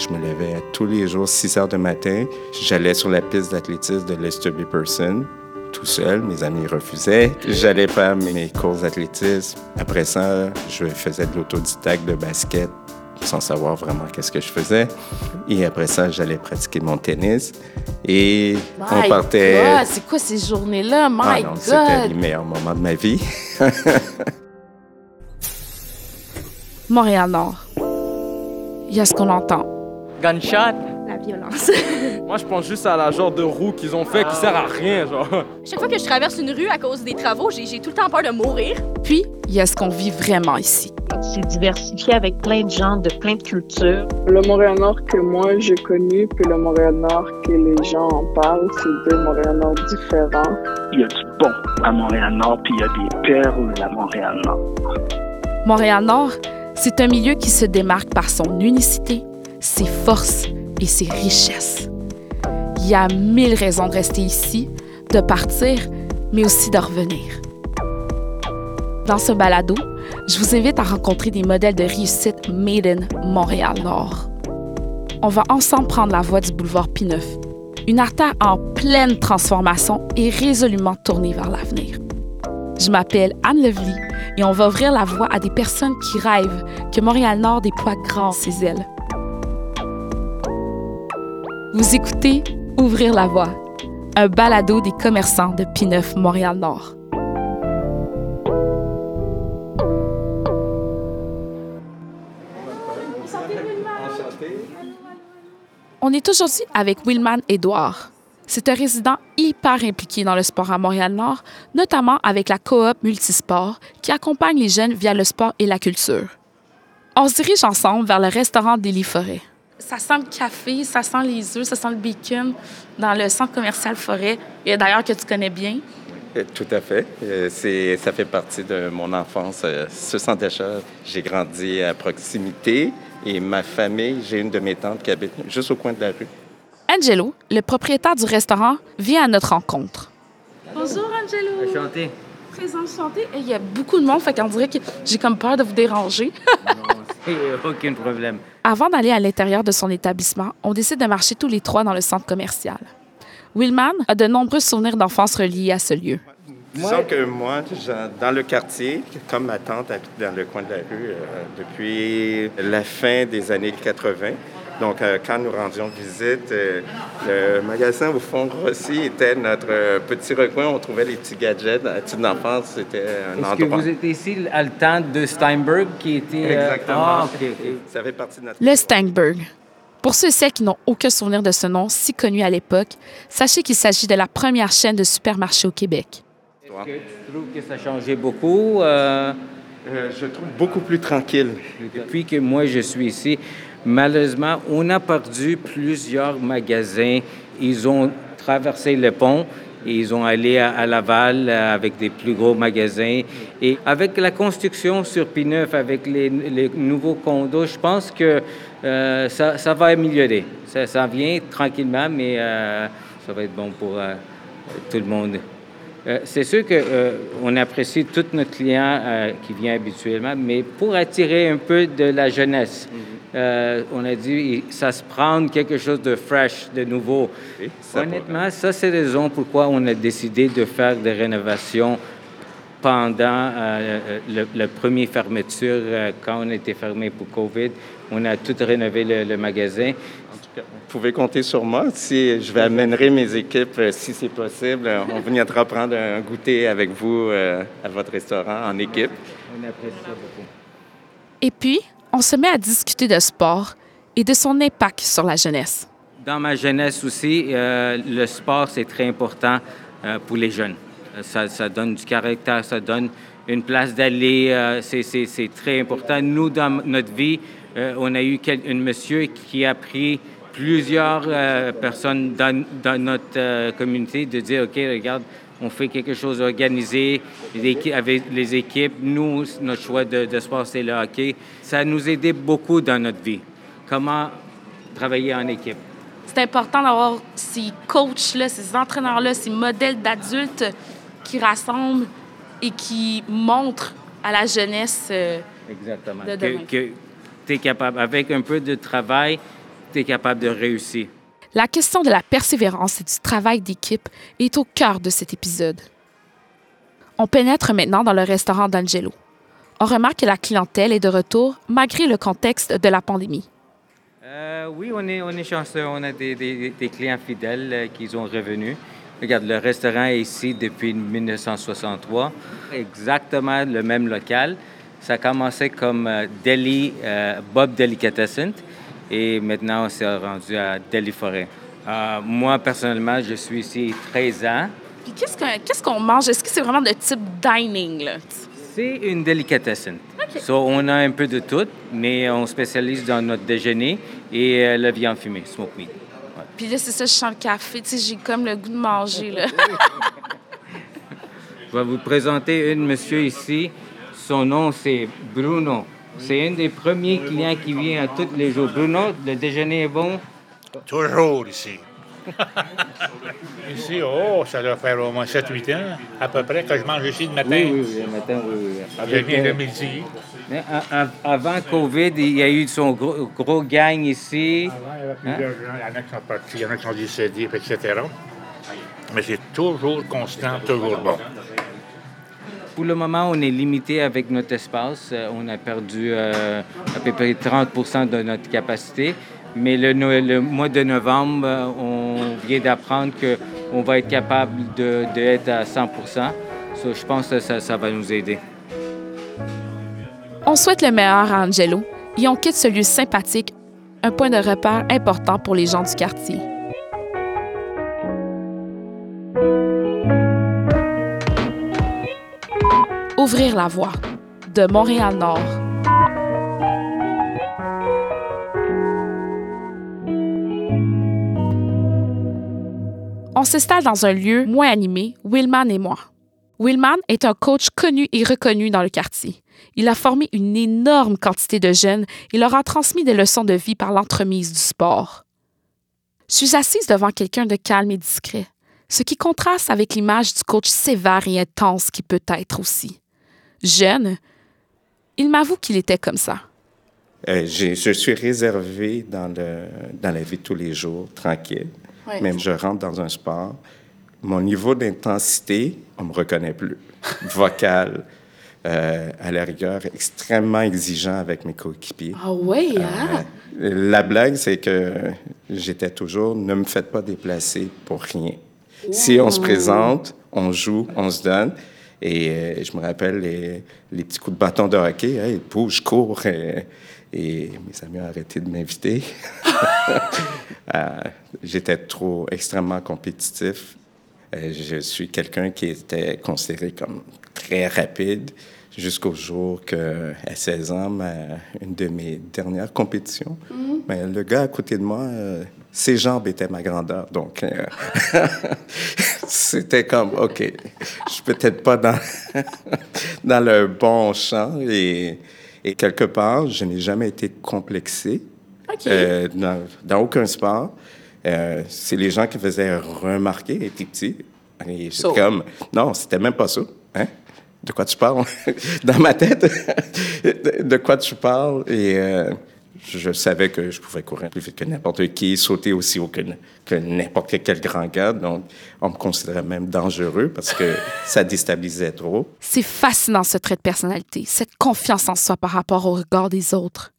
Je me levais tous les jours, 6 heures du matin. J'allais sur la piste d'athlétisme de Lester B. Person, tout seul. Mes amis refusaient. J'allais faire mes courses d'athlétisme. Après ça, je faisais de l'autodidacte de basket sans savoir vraiment qu'est-ce que je faisais. Et après ça, j'allais pratiquer mon tennis. Et on partait. C'est quoi ces journées-là? My ah non, C'était les meilleurs moments de ma vie. Montréal-Nord. Il y a ce qu'on entend. Gunshot? La violence. Moi, je pense juste à la genre de roue qu'ils ont fait qui sert à rien, genre. Chaque fois que je traverse une rue à cause des travaux, j'ai tout le temps peur de mourir. Puis, il y a ce qu'on vit vraiment ici. C'est diversifié avec plein de gens, de plein de cultures. Le Montréal-Nord que moi j'ai connu, puis le Montréal-Nord que les gens en parlent, c'est deux Montréal-Nord différents. Il y a du bon à Montréal-Nord, puis il y a des perles à Montréal-Nord. Montréal-Nord, c'est un milieu qui se démarque par son unicité, ses forces et ses richesses. Il y a mille raisons de rester ici, de partir, mais aussi de revenir. Dans ce balado, je vous invite à rencontrer des modèles de réussite made in Montréal-Nord. On va ensemble prendre la voie du boulevard P9, une artère en pleine transformation et résolument tournée vers l'avenir. Je m'appelle Anne Levely et on va ouvrir la voie à des personnes qui rêvent que Montréal-Nord déploie grand ses ailes. Vous écoutez Ouvrir la voie, un balado des commerçants de P9 Montréal-Nord. On est aujourd'hui avec Wilman Edouard. C'est un résident hyper impliqué dans le sport à Montréal-Nord, notamment avec la coop Multisport qui accompagne les jeunes via le sport et la culture. On se dirige ensemble vers le restaurant Délit Forêt. Ça sent le café, ça sent les œufs, ça sent le bacon dans le centre commercial Forêt, et d'ailleurs que tu connais bien. Euh, tout à fait. Euh, c'est, ça fait partie de mon enfance. Euh, ce centre d'achat, j'ai grandi à proximité et ma famille, j'ai une de mes tantes qui habite juste au coin de la rue. Angelo, le propriétaire du restaurant, vient à notre rencontre. Bonjour Angelo. Enchanté. Très enchanté. Il y a beaucoup de monde, fait qu'on dirait que j'ai comme peur de vous déranger. non, aucun problème. Avant d'aller à l'intérieur de son établissement, on décide de marcher tous les trois dans le centre commercial. Willman a de nombreux souvenirs d'enfance reliés à ce lieu. Disons que moi, dans le quartier, comme ma tante habite dans le coin de la rue euh, depuis la fin des années 80. Donc, euh, quand nous rendions visite, euh, le magasin au fond Rossi était notre petit recoin. On trouvait les petits gadgets. À titre d'enfance, c'était un endroit. Est-ce que vous êtes ici à le temps de Steinberg qui était... Exactement. Ah, Ça fait partie de notre... Le Steinberg. Pour ceux et celles qui n'ont aucun souvenir de ce nom si connu à l'époque, sachez qu'il s'agit de la première chaîne de supermarchés au Québec. Est-ce que tu trouves que ça a changé beaucoup? Euh? Euh, je trouve beaucoup plus tranquille. Depuis que moi je suis ici, malheureusement, on a perdu plusieurs magasins. Ils ont traversé le pont et ils ont allé à, Laval euh, avec des plus gros magasins. Et avec la construction sur P9, avec les, nouveaux condos, je pense que ça, ça, va améliorer. Ça, vient tranquillement, mais ça va être bon pour tout le monde. Euh, c'est sûr qu'on euh, apprécie tous nos clients euh, qui viennent habituellement, mais pour attirer un peu de la jeunesse, mhm. on a dit ça se prend quelque chose de fresh, de nouveau. Honnêtement, ça c'est la raison pourquoi on a décidé de faire des rénovations pendant le, la première fermeture, quand on était fermé pour COVID. On a tout rénové le magasin vous pouvez compter sur moi. Si je vais amènerai mes équipes, euh, si c'est possible, euh, on viendra prendre un goûter avec vous euh, à votre restaurant en équipe. On apprécie ça beaucoup. Et puis, on se met à discuter de sport et de son impact sur la jeunesse. Dans ma jeunesse aussi, le sport, c'est très important pour les jeunes. Ça, donne du caractère, ça donne une place d'aller. c'est très important. Nous, dans notre vie, on a eu un monsieur qui a pris plusieurs euh, personnes dans, dans notre euh, communauté de dire, OK, regarde, on fait quelque chose d'organisé avec les équipes. Nous, notre choix de, de sport, c'est le hockey. Ça nous aidait beaucoup dans notre vie. Comment travailler en équipe? C'est important d'avoir ces coachs-là, ces entraîneurs-là, ces modèles d'adultes qui rassemblent et qui montrent à la jeunesse. Euh, Exactement. que tu es capable, avec un peu de travail, tu es capable de réussir. La question de la persévérance et du travail d'équipe est au cœur de cet épisode. On pénètre maintenant dans le restaurant d'Angelo. On remarque que la clientèle est de retour malgré le contexte de la pandémie. Euh, oui, on est, on est chanceux. On a des, clients fidèles euh, qui sont revenus. Regarde, le restaurant est ici depuis 1963. Exactement le même local. Ça a commencé comme euh, Deli, euh, Bob Delicatessen et maintenant on s'est rendu à Deli Forêt. Euh, moi, personnellement, je suis ici 13 ans. Puis qu'est-ce qu'on qu'est-ce qu'on mange? Est-ce que c'est vraiment de type dining? C'est une délicatessen. So, on a un peu de tout, mais on spécialise dans notre déjeuner et euh, la viande fumée, smoke meat. Puis là, c'est ça, je sens le café. Tu sais, j'ai comme le goût de manger. Là. Je vais vous présenter un monsieur ici. Son nom, c'est Bruno. C'est un des premiers clients qui vient à tous les jours. Bruno, le déjeuner est bon? Toujours ici. ici, oh, ça doit faire au moins 7-8 ans, à peu près, que je mange ici le matin. Oui, oui, oui, le matin, oui, oui. Je Avec, viens de euh, midi. avant COVID, il y a eu son gros, gros gang ici. Avant, il y avait plusieurs gens, il y en a qui sont partis, il y en a qui sont décédés, etc. Mais c'est toujours constant, toujours bon. Pour le moment, on est limité avec notre espace. Euh, On a perdu euh, à peu près 30% de notre capacité. Mais le, mois de novembre, euh, on vient d'apprendre qu'on va être capable de- d'être à 100 So, Je pense que ça, ça va nous aider. On souhaite le meilleur à Angelo et on quitte ce lieu sympathique, un point de repère important pour les gens du quartier. Ouvrir la voie de Montréal-Nord. On s'installe dans un lieu moins animé, Willman et moi. Willman est un coach connu et reconnu dans le quartier. Il a formé une énorme quantité de jeunes et leur a transmis des leçons de vie par l'entremise du sport. Je suis assise devant quelqu'un de calme et discret, ce qui contraste avec l'image du coach sévère et intense qui peut être aussi. Jeune, il m'avoue qu'il était comme ça. Euh, je suis réservé dans, le, dans la vie de tous les jours, tranquille. Même je rentre dans un sport, mon niveau d'intensité, on me reconnaît plus. Vocal, euh, à la rigueur, extrêmement exigeant avec mes coéquipiers. Ah ouais, hein? La blague, c'est que j'étais toujours ne me faites pas déplacer pour rien. Si on se présente, on joue, on se donne. Et euh, je me rappelle les, les petits coups de bâton de hockey, hey, bouge, cours. Et, et mes amis ont arrêté de m'inviter. Euh, J'étais trop extrêmement compétitif. Euh, je suis quelqu'un qui était considéré comme très rapide jusqu'au jour que, à 16 ans, ma- une de mes dernières compétitions, mais le gars à côté de moi, euh, ses jambes étaient ma grandeur. Donc, euh, c'était comme, OK, je suis peut-être pas dans, dans le bon champ. Et, et quelque part, je n'ai jamais été complexé euh, dans, dans aucun sport. Euh, c'est les gens qui faisaient remarquer, et t'es petit. Et So. comme, non, c'était même pas ça. Hein? De quoi tu parles? Dans ma tête, de, de quoi tu parles? Et euh, je, savais que je pouvais courir plus vite que n'importe qui, sauter aussi haut que n'importe quel grand gars. Donc, on me considérait même dangereux parce que ça déstabilisait trop. C'est fascinant ce trait de personnalité, cette confiance en soi par rapport au regard des autres.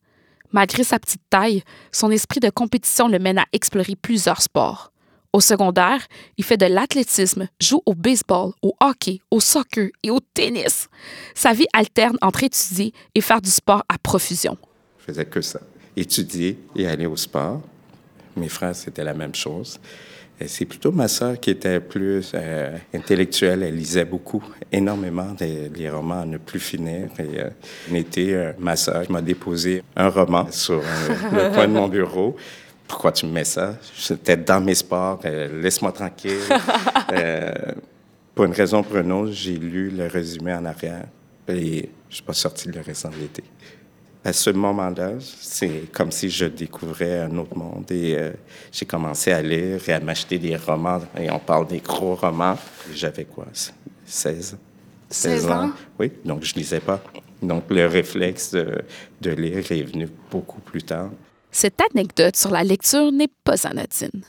Malgré sa petite taille, son esprit de compétition le mène à explorer plusieurs sports. Au secondaire, il fait de l'athlétisme, joue au baseball, au hockey, au soccer et au tennis. Sa vie alterne entre étudier et faire du sport à profusion. Je faisais que ça. Étudier et aller au sport. Mes frères, c'était la même chose. C'est plutôt ma sœur qui était plus euh, intellectuelle. Elle lisait beaucoup, énormément des, des romans à ne plus finir. Et euh, un été, euh, ma sœur m'a déposé un roman sur euh, le coin de mon bureau. Pourquoi tu me mets ça? J'étais dans mes sports. Laisse-moi tranquille. Pour une raison ou pour une autre, j'ai lu le résumé en arrière et je suis pas sorti le restant de l'été. À ce moment-là, c'est comme si je découvrais un autre monde et euh, j'ai commencé à lire et à m'acheter des romans. Et on parle des gros romans. J'avais quoi? 16? 16 ans? Oui, donc je lisais pas. Donc le réflexe de, de lire est venu beaucoup plus tard. Cette anecdote sur la lecture n'est pas anodine.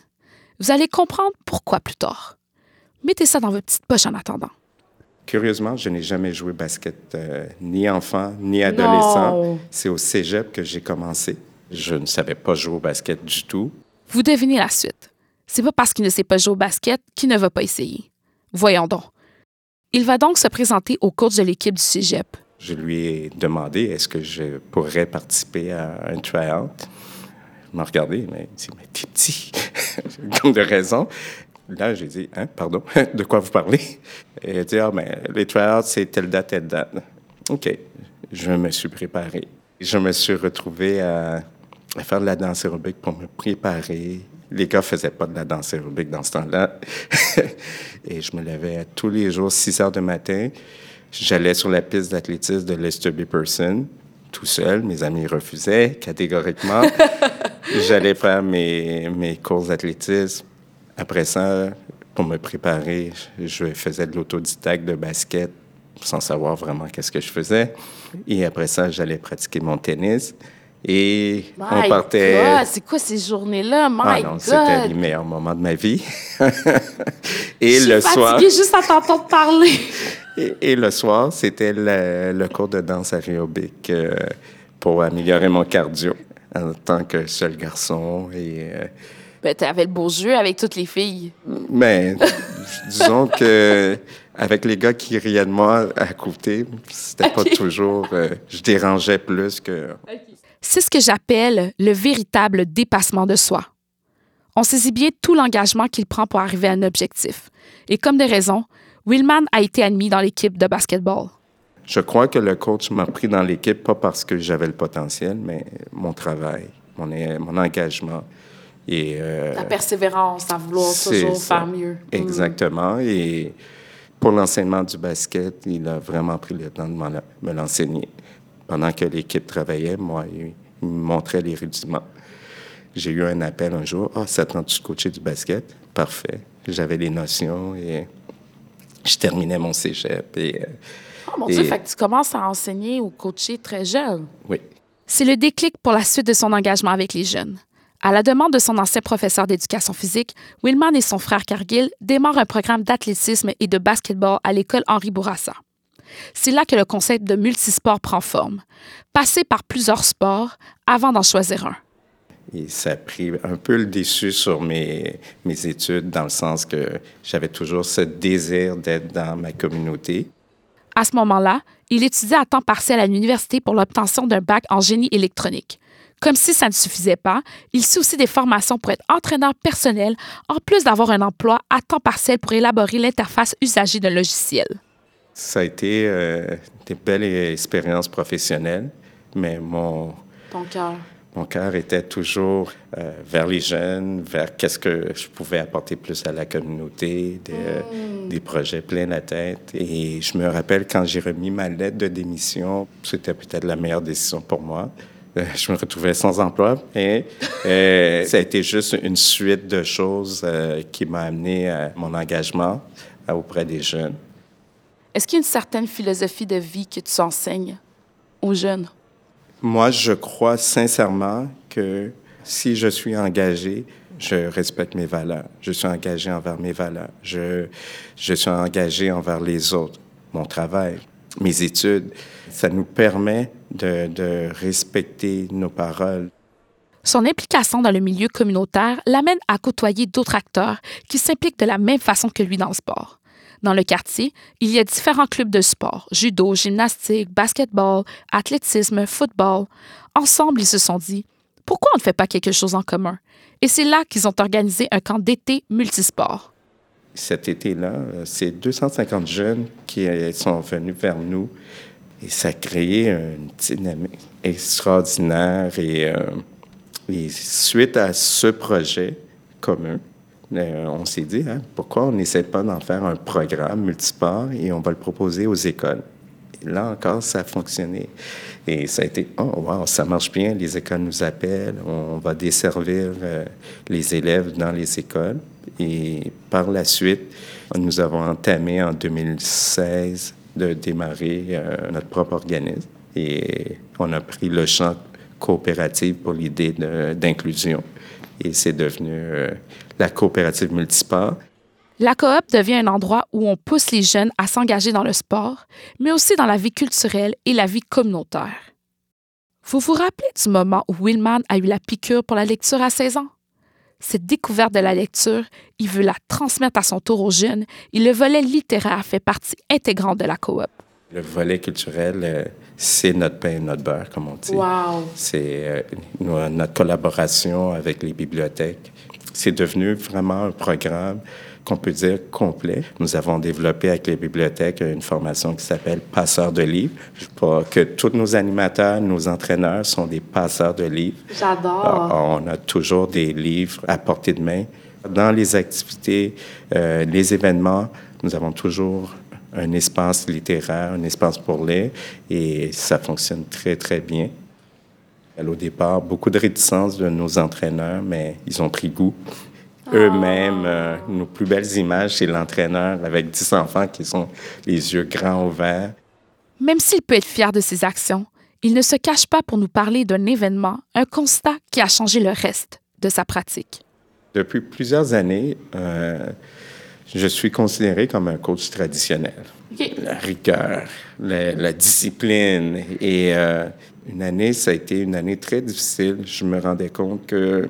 Vous allez comprendre pourquoi plus tard. Mettez ça dans votre petite poche en attendant. Curieusement, je n'ai jamais joué basket, euh, ni enfant, ni adolescent. C'est au cégep que j'ai commencé. Je ne savais pas jouer au basket du tout. Vous devinez la suite. C'est pas parce qu'il ne sait pas jouer au basket qu'il ne va pas essayer. Voyons donc. Il va donc se présenter au coach de l'équipe du cégep. Je lui ai demandé est-ce que je pourrais participer à un try-out? Il m'a regardé, mais il dit Mais t'es petit. Comme de raison. Là, j'ai dit Hein, pardon, de quoi vous parlez? Et il a dit Ah, ben, les try-outs, c'est telle date, telle date. OK. Je me suis préparé. Je me suis retrouvé à, à faire de la danse aérobique pour me préparer. Les gars faisaient pas de la danse aérobique dans ce temps-là. Et je me levais tous les jours, 6 heures du matin. J'allais sur la piste d'athlétisme de Lester B. Person, tout seul. Mes amis refusaient catégoriquement. J'allais faire mes, mes courses d'athlétisme. Après ça, pour me préparer, je faisais de l'autodidacte de basket sans savoir vraiment qu'est-ce que je faisais. Et après ça, j'allais pratiquer mon tennis. Et on partait. C'est quoi ces journées-là? My Ah non, c'était les meilleurs moments de ma vie. et Je le suis soir, juste à t'entendre parler. et, et le soir, c'était le, le cours de danse aérobique euh, pour améliorer mon cardio en tant que seul garçon. Et, euh, Ben, t'avais le beau jeu avec toutes les filles. mais disons que avec les gars qui riaient de moi à côté, c'était pas toujours. euh, je dérangeais plus que. C'est ce que j'appelle le véritable dépassement de soi. On saisit bien tout l'engagement qu'il prend pour arriver à un objectif. Et comme des raisons, Willman a été admis dans l'équipe de basketball. Je crois que le coach m'a pris dans l'équipe pas parce que j'avais le potentiel, mais mon travail, mon, mon engagement. Et, euh, La persévérance à vouloir toujours ça. faire mieux. Mm. Exactement. Et pour l'enseignement du basket, il a vraiment pris le temps de me l'enseigner. Pendant que l'équipe travaillait, moi, il, il me montrait les rudiments. J'ai eu un appel un jour. Ah, ça tente de coacher du basket? Parfait. J'avais les notions et je terminais mon cégep. Et, euh, Oh mon Dieu, Et- fait que tu commences à enseigner ou coacher très jeune. oui. C'est le déclic pour la suite de son engagement avec les jeunes. À la demande de son ancien professeur d'éducation physique, Willman et son frère Cargill démarrent un programme d'athlétisme et de basketball à l'école Henri Bourassa. C'est là que le concept de multisport prend forme. Passer par plusieurs sports avant d'en choisir un. Et ça a pris un peu le dessus sur mes, mes études, dans le sens que j'avais toujours ce désir d'être dans ma communauté. À ce moment-là, il étudie à temps partiel à l'université pour l'obtention d'un bac en génie électronique. Comme si ça ne suffisait pas, il suit aussi des formations pour être entraîneur personnel, en plus d'avoir un emploi à temps partiel pour élaborer l'interface usagée d'un logiciel. Ça a été euh, des belles expériences professionnelles, mais mon, Ton cœur. mon cœur était toujours euh, vers les jeunes, vers qu'est-ce que je pouvais apporter plus à la communauté, des, euh, des projets plein la tête. Et je me rappelle quand j'ai remis ma lettre de démission, c'était peut-être la meilleure décision pour moi. Euh, je me retrouvais sans emploi, mais euh, ça a été juste une suite de choses euh, qui m'a amené à mon engagement auprès des jeunes. Est-ce qu'il y a une certaine philosophie de vie que tu enseignes aux jeunes? Moi, je crois sincèrement que si je suis engagé, je respecte mes valeurs. Je suis engagé envers mes valeurs. Je, je suis engagé envers les autres. Mon travail, mes études, ça nous permet de, respecter nos paroles. Son implication dans le milieu communautaire l'amène à côtoyer d'autres acteurs qui s'impliquent de la même façon que lui dans le sport. Dans le quartier, il y a différents clubs de sport, judo, gymnastique, basketball, athlétisme, football. Ensemble, ils se sont dit, pourquoi on ne fait pas quelque chose en commun? Et c'est là qu'ils ont organisé un camp d'été multisport. Cet été-là, euh, c'est 250 jeunes qui euh, sont venus vers nous et ça a créé une dynamique extraordinaire. Et, euh, suite à ce projet commun, on s'est dit, hein, pourquoi on n'essaie pas d'en faire un programme multisport et on va le proposer aux écoles? Là encore, ça a fonctionné. Et ça a été, oh, wow, ça marche bien, les écoles nous appellent, on va desservir euh, les élèves dans les écoles. Et par la suite, nous avons entamé en 2016 de démarrer euh, notre propre organisme. Et on a pris le champ coopérative pour l'idée d'inclusion. Et c'est devenu euh, la coopérative multisport. La coop devient un endroit où on pousse les jeunes à s'engager dans le sport, mais aussi dans la vie culturelle et la vie communautaire. Vous vous rappelez du moment où Willman a eu la piqûre pour la lecture à 16 ans? Cette découverte de la lecture, il veut la transmettre à son tour aux jeunes et le volet littéraire fait partie intégrante de la coop. Le volet culturel, euh, c'est notre pain et notre beurre, comme on dit. Wow. C'est euh, notre collaboration avec les bibliothèques. C'est devenu vraiment un programme qu'on peut dire complet. Nous avons développé avec les bibliothèques une formation qui s'appelle Passeur de livres. Je crois que tous nos animateurs, nos entraîneurs sont des passeurs de livres. J'adore. Ah, on a toujours des livres à portée de main. Dans les activités, euh, les événements, nous avons toujours un espace littéraire, un espace pour lire, et ça fonctionne très, très bien. Au départ, beaucoup de réticence de nos entraîneurs, mais ils ont pris goût. Eux-mêmes, euh, nos plus belles images, c'est l'entraîneur avec dix enfants qui sont les yeux grands ouverts. Même s'il peut être fier de ses actions, il ne se cache pas pour nous parler d'un événement, un constat qui a changé le reste de sa pratique. Depuis plusieurs années, euh, je suis considéré comme un coach traditionnel. La rigueur, la, discipline. Et euh, une année, ça a été une année très difficile. Je me rendais compte que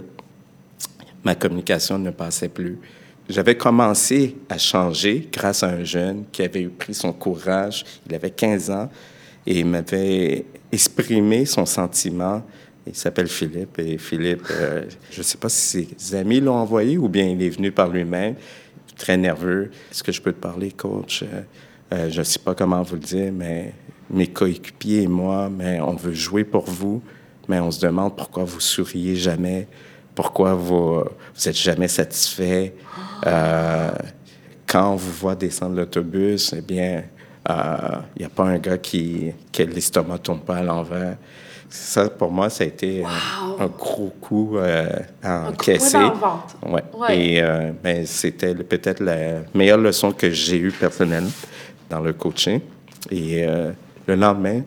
ma communication ne passait plus. J'avais commencé à changer grâce à un jeune qui avait pris son courage. Il avait 15 ans et il m'avait exprimé son sentiment. Il s'appelle Philippe. Et Philippe, euh, je ne sais pas si ses amis l'ont envoyé ou bien il est venu par lui-même très nerveux. Est-ce que je peux te parler, coach? Euh, euh, je ne sais pas comment vous le dire, mais mes coéquipiers et moi, mais on veut jouer pour vous, mais on se demande pourquoi vous souriez jamais, pourquoi vous vous êtes jamais satisfait. Euh, quand on vous voit descendre l'autobus, eh bien, il n'y a pas un gars qui, qui l'estomac tombe pas à l'envers. Ça, pour moi, ça a été un, gros coup euh, à encaisser. Ouais. ouais. Et euh, ben, c'était peut-être la meilleure leçon que j'ai eue personnelle dans le coaching. Et euh, le lendemain,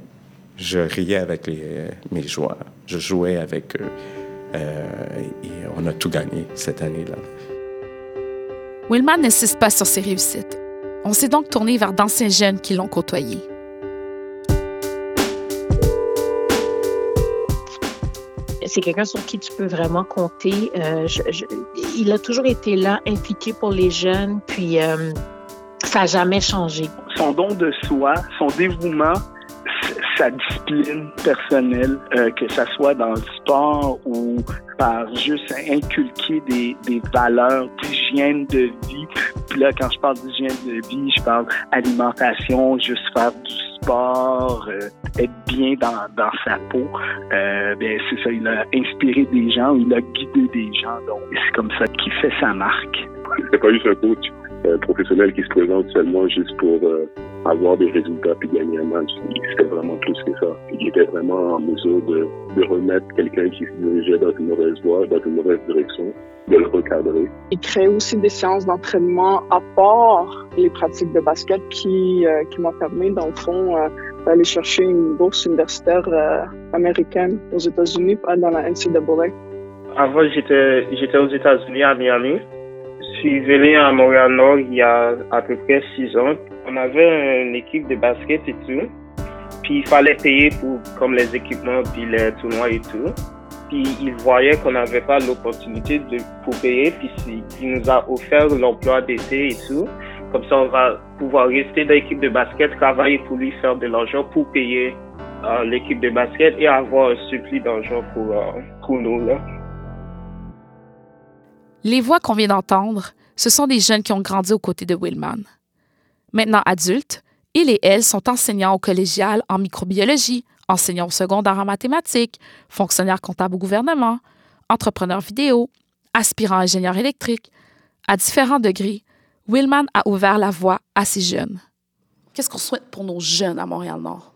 je riais avec les, mes joueurs. Je jouais avec eux. Et on a tout gagné cette année-là. Willman n'insiste pas sur ses réussites. On s'est donc tourné vers d'anciens jeunes qui l'ont côtoyé. c'est quelqu'un sur qui tu peux vraiment compter. Euh, il a toujours été là, impliqué pour les jeunes, puis euh, ça n'a jamais changé. Son don de soi, son dévouement, sa discipline personnelle, euh, que ce soit dans le sport ou par juste inculquer des, des valeurs d'hygiène de vie. Puis là, quand je parle d'hygiène de vie, je parle alimentation, juste faire du sport, euh, être bien dans, dans sa peau. Euh, ben, c'est ça, il a inspiré des gens, il a guidé des gens. Donc, c'est comme ça qu'il fait sa marque. Pas juste un coach euh, professionnel qui se présente seulement juste pour euh, avoir des résultats puis gagner un match. C'était vraiment plus que ça. Il était vraiment en mesure de, de remettre quelqu'un qui se dirigeait dans une mauvaise voie, dans une mauvaise direction, de le recadrer. Il crée aussi des séances d'entraînement à part les pratiques de basket qui, euh, qui m'ont permis, dans le fond, euh, d'aller chercher une bourse universitaire euh, américaine aux États-Unis, dans la NCAA. Avant, j'étais, j'étais aux États-Unis, à Miami. Je suis venu à Montréal-Nord il y a à peu près six ans. On avait une équipe de basket et tout. Puis il fallait payer pour comme les équipements, puis les tournois et tout. Puis il voyait qu'on n'avait pas l'opportunité de pour payer. Puis il nous a offert l'emploi d'été et tout. Comme ça, on va pouvoir rester dans l'équipe de basket, travailler pour lui, faire de l'argent pour payer euh, l'équipe de basket et avoir un suppli d'argent pour, euh, pour nous. Là. Les voix qu'on vient d'entendre, ce sont des jeunes qui ont grandi aux côtés de Willman. Maintenant adultes, ils et elles sont enseignants au collégial en microbiologie, enseignants au secondaire en mathématiques, fonctionnaires comptables au gouvernement, entrepreneurs vidéo, aspirants ingénieurs électriques. À différents degrés, Willman a ouvert la voie à ces jeunes. Qu'est-ce qu'on souhaite pour nos jeunes à Montréal-Nord?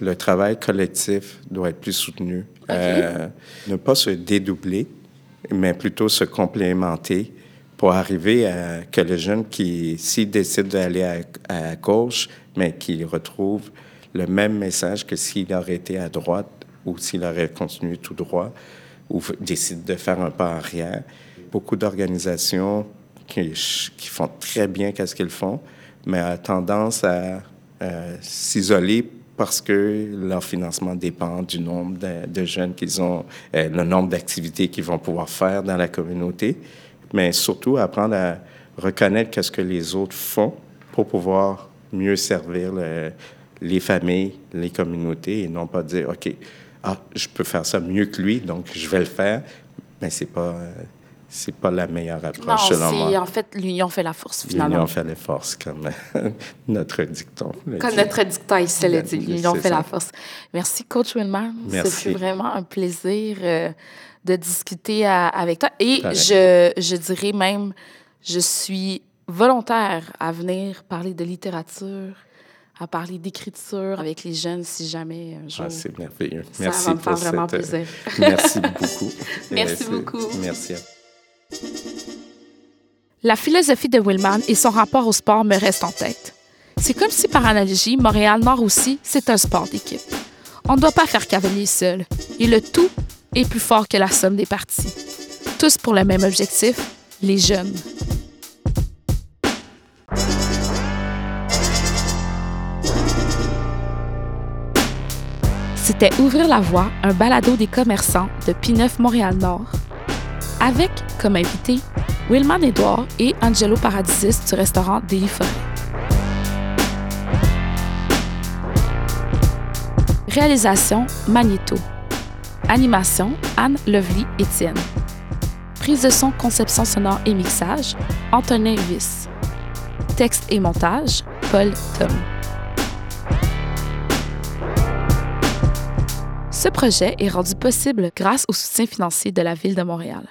Le travail collectif doit être plus soutenu. Euh, ne pas se dédoubler, mais plutôt se complémenter pour arriver à que le jeune qui, s'il décide d'aller à, gauche, mais qu'il retrouve le même message que s'il aurait été à droite, ou s'il aurait continué tout droit ou décide de faire un pas arrière. Beaucoup d'organisations qui, qui, font très bien qu'est-ce qu'ils font, mais ont tendance à s'isoler parce que leur financement dépend du nombre de, jeunes qu'ils ont, euh, le nombre d'activités qu'ils vont pouvoir faire dans la communauté, mais surtout apprendre à reconnaître qu'est-ce que les autres font pour pouvoir mieux servir les familles, les communautés et non pas dire, OK, ah, je peux faire ça mieux que lui, donc je vais le faire, mais c'est pas... C'est pas la meilleure approche, non, selon moi. En fait, l'union fait la force, finalement. L'union fait la force, comme notre dicton. Comme notre dicton ici le dit, l'union fait la force. Merci, Coach Wilman. Merci. C'était vraiment un plaisir euh, de discuter avec toi. Et je, je dirais même, je suis volontaire à venir parler de littérature, à parler d'écriture avec les jeunes si jamais un jour. Ah, c'est merveilleux. Merci ça va me faire vraiment euh, plaisir. Merci beaucoup. Merci beaucoup. Merci à la philosophie de Willman et son rapport au sport me restent en tête. C'est comme si, par analogie, Montréal-Nord aussi, c'est un sport d'équipe. On ne doit pas faire cavalier seul, et le tout est plus fort que la somme des parties. Tous pour le même objectif, les jeunes. C'était Ouvrir la voie, un balado des commerçants de P9 Montréal-Nord, avec comme invité Wilman Edouard et Angelo Paradisis du restaurant Daily Forêt. Réalisation Magneto. Animation Anne Lovely Étienne. Prise de son, conception sonore et mixage Antonin Viss. Texte et montage Paul Tom. Ce projet est rendu possible grâce au soutien financier de la Ville de Montréal.